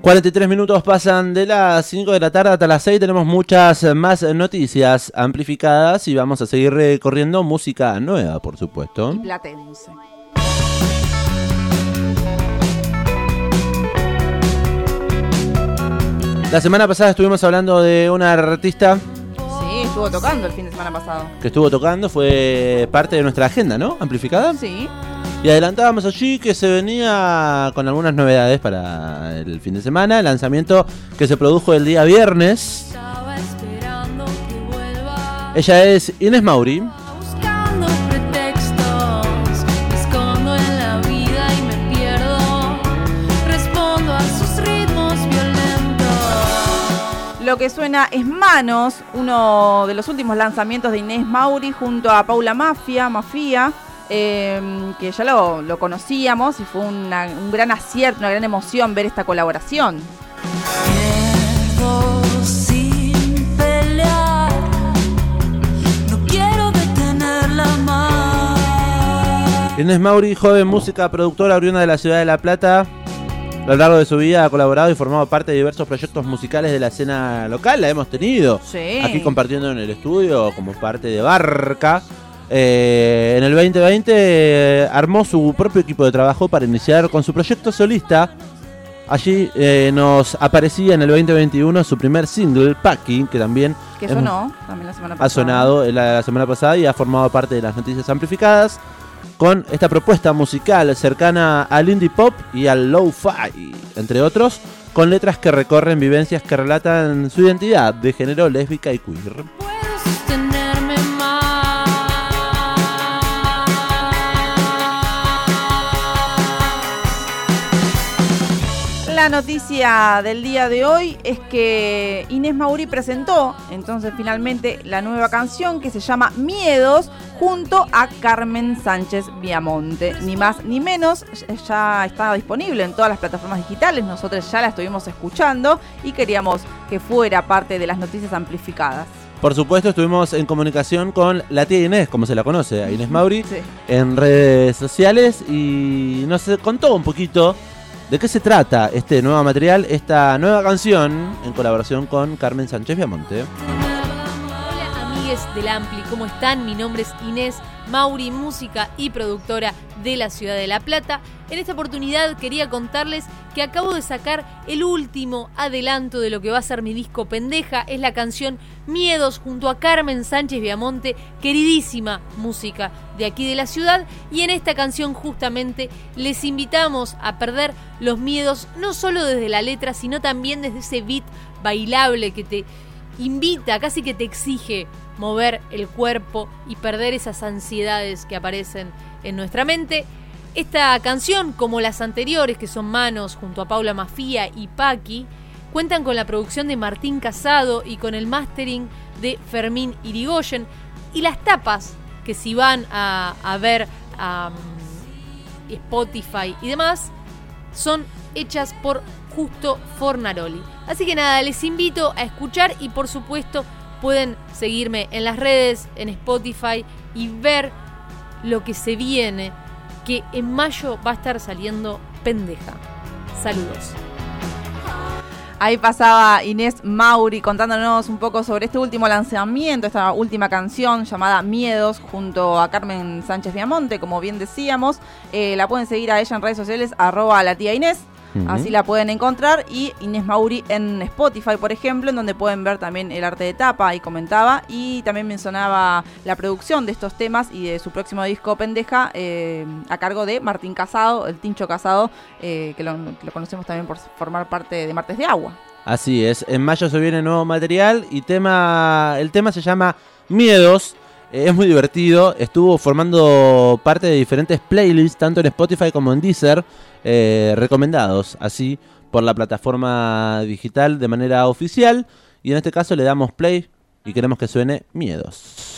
43 minutos pasan de las 5 de la tarde hasta las 6. Tenemos muchas más noticias amplificadas y vamos a seguir recorriendo música nueva, por supuesto. Y platense. La semana pasada estuvimos hablando de una artista estuvo tocando el fin de semana pasado. que estuvo tocando, fue parte de nuestra agenda, ¿no? Amplificada. Sí. Y adelantábamos allí que se venía con algunas novedades para el fin de semana. El lanzamiento que se produjo el día viernes. Estaba esperando que vuelva. Ella es Inés Mauri. Lo que suena es Manos, uno de los últimos lanzamientos de Inés Mauri junto a Paula Mafia, Mafia, eh, que ya lo, lo conocíamos y fue una- un gran acierto, una gran emoción ver esta colaboración. Pierdo sin pelear. No quiero detenerla más. Inés Mauri, joven música, productora oriunda de la ciudad de La Plata. A lo largo de su vida ha colaborado y formado parte de diversos proyectos musicales de la escena local. La hemos tenido Sí. aquí compartiendo en el estudio como parte de Barca. Eh, en el 2020 eh, armó su propio equipo de trabajo para iniciar con su proyecto solista. Allí eh, nos aparecía en el 2021 su primer single, Packing, que también Que hemos- sonó también la semana pasada. ha sonado la, la semana pasada y ha formado parte de las noticias amplificadas con esta propuesta musical cercana al indie pop y al lo-fi, entre otros, con letras que recorren vivencias que relatan su identidad de género lésbica y queer. Noticia del día de hoy es que Inés Mauri presentó entonces finalmente la nueva canción que se llama Miedos junto a Carmen Sánchez Viamonte. Ni más ni menos, ya está disponible en todas las plataformas digitales, nosotros ya la estuvimos escuchando y queríamos que fuera parte de las noticias amplificadas. Por supuesto, estuvimos en comunicación con la tía Inés, como se la conoce, a Inés Mauri, Sí. en redes sociales y nos contó un poquito de qué se trata este nuevo material, esta nueva canción en colaboración con Carmen Sánchez Viamonte. Amigues del Ampli, ¿cómo están? Mi nombre es Inés Mauri, música y productora de la ciudad de La Plata. En esta oportunidad quería contarles que acabo de sacar el último adelanto de lo que va a ser mi disco Pendeja. Es la canción Miedos junto a Carmen Sánchez Viamonte, queridísima música de aquí de la ciudad. Y en esta canción justamente les invitamos a perder los miedos, no solo desde la letra, sino también desde ese beat bailable que te invita, casi que te exige mover el cuerpo y perder esas ansiedades que aparecen en nuestra mente. Esta canción, como las anteriores, que son Manos junto a Paula Mafía y Paqui, cuentan con la producción de Martín Casado y con el mastering de Fermín Irigoyen. Y las tapas, que si van a, ver a Spotify y demás, son hechas por Justo Fornaroli. Así que nada, les invito a escuchar y por supuesto pueden seguirme en las redes, en Spotify y ver lo que se viene, que en mayo va a estar saliendo pendeja. Saludos. Ahí pasaba Inés Mauri contándonos un poco sobre este último lanzamiento, esta última canción llamada Miedos junto a Carmen Sánchez Viamonte, como bien decíamos. Eh, la pueden seguir a ella en redes sociales, arroba la tía Inés. Así la pueden encontrar. Y Inés Mauri en Spotify, por ejemplo, en donde pueden ver también el arte de tapa y comentaba. Y también mencionaba la producción de estos temas y de su próximo disco Pendeja eh, a cargo de Martín Casado, el Tincho Casado, eh, que lo, que lo conocemos también por formar parte de Martes de Agua. Así es, en mayo se viene nuevo material y tema, el tema se llama Miedos. Es muy divertido, estuvo formando parte de diferentes playlists, tanto en Spotify como en Deezer, eh, recomendados así por la plataforma digital de manera oficial. Y en este caso le damos play y queremos que suene Miedos.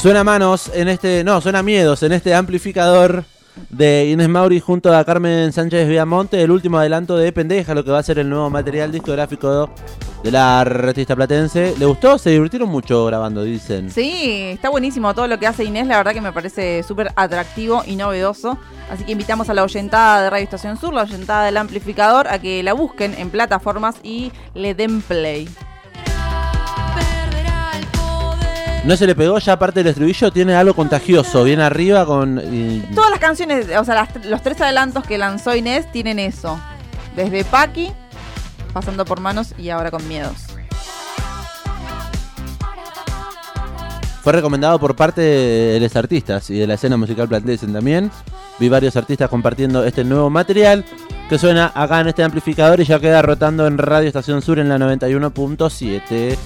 Suena manos en este. No, suena miedos en este amplificador de Inés Mauri junto a Carmen Sánchez Viamonte. El último adelanto de Pendeja, lo que va a ser el nuevo material discográfico de la artista platense. ¿Le gustó? Se divirtieron mucho grabando, dicen. Sí, está buenísimo todo lo que hace Inés, la verdad que me parece súper atractivo y novedoso. Así que invitamos a la oyentada de Radio Estación Sur, la oyentada del amplificador, a que la busquen en plataformas y le den play. No se le pegó ya aparte del estribillo, tiene algo contagioso, bien arriba con... y- Todas las canciones, o sea, las- los tres adelantos que lanzó Inés tienen eso. Desde Paki, pasando por manos y ahora con miedos. Fue recomendado por parte de los artistas y de la escena musical platense también. Vi varios artistas compartiendo este nuevo material que suena acá en este amplificador y ya queda rotando en Radio Estación Sur en la 91.7.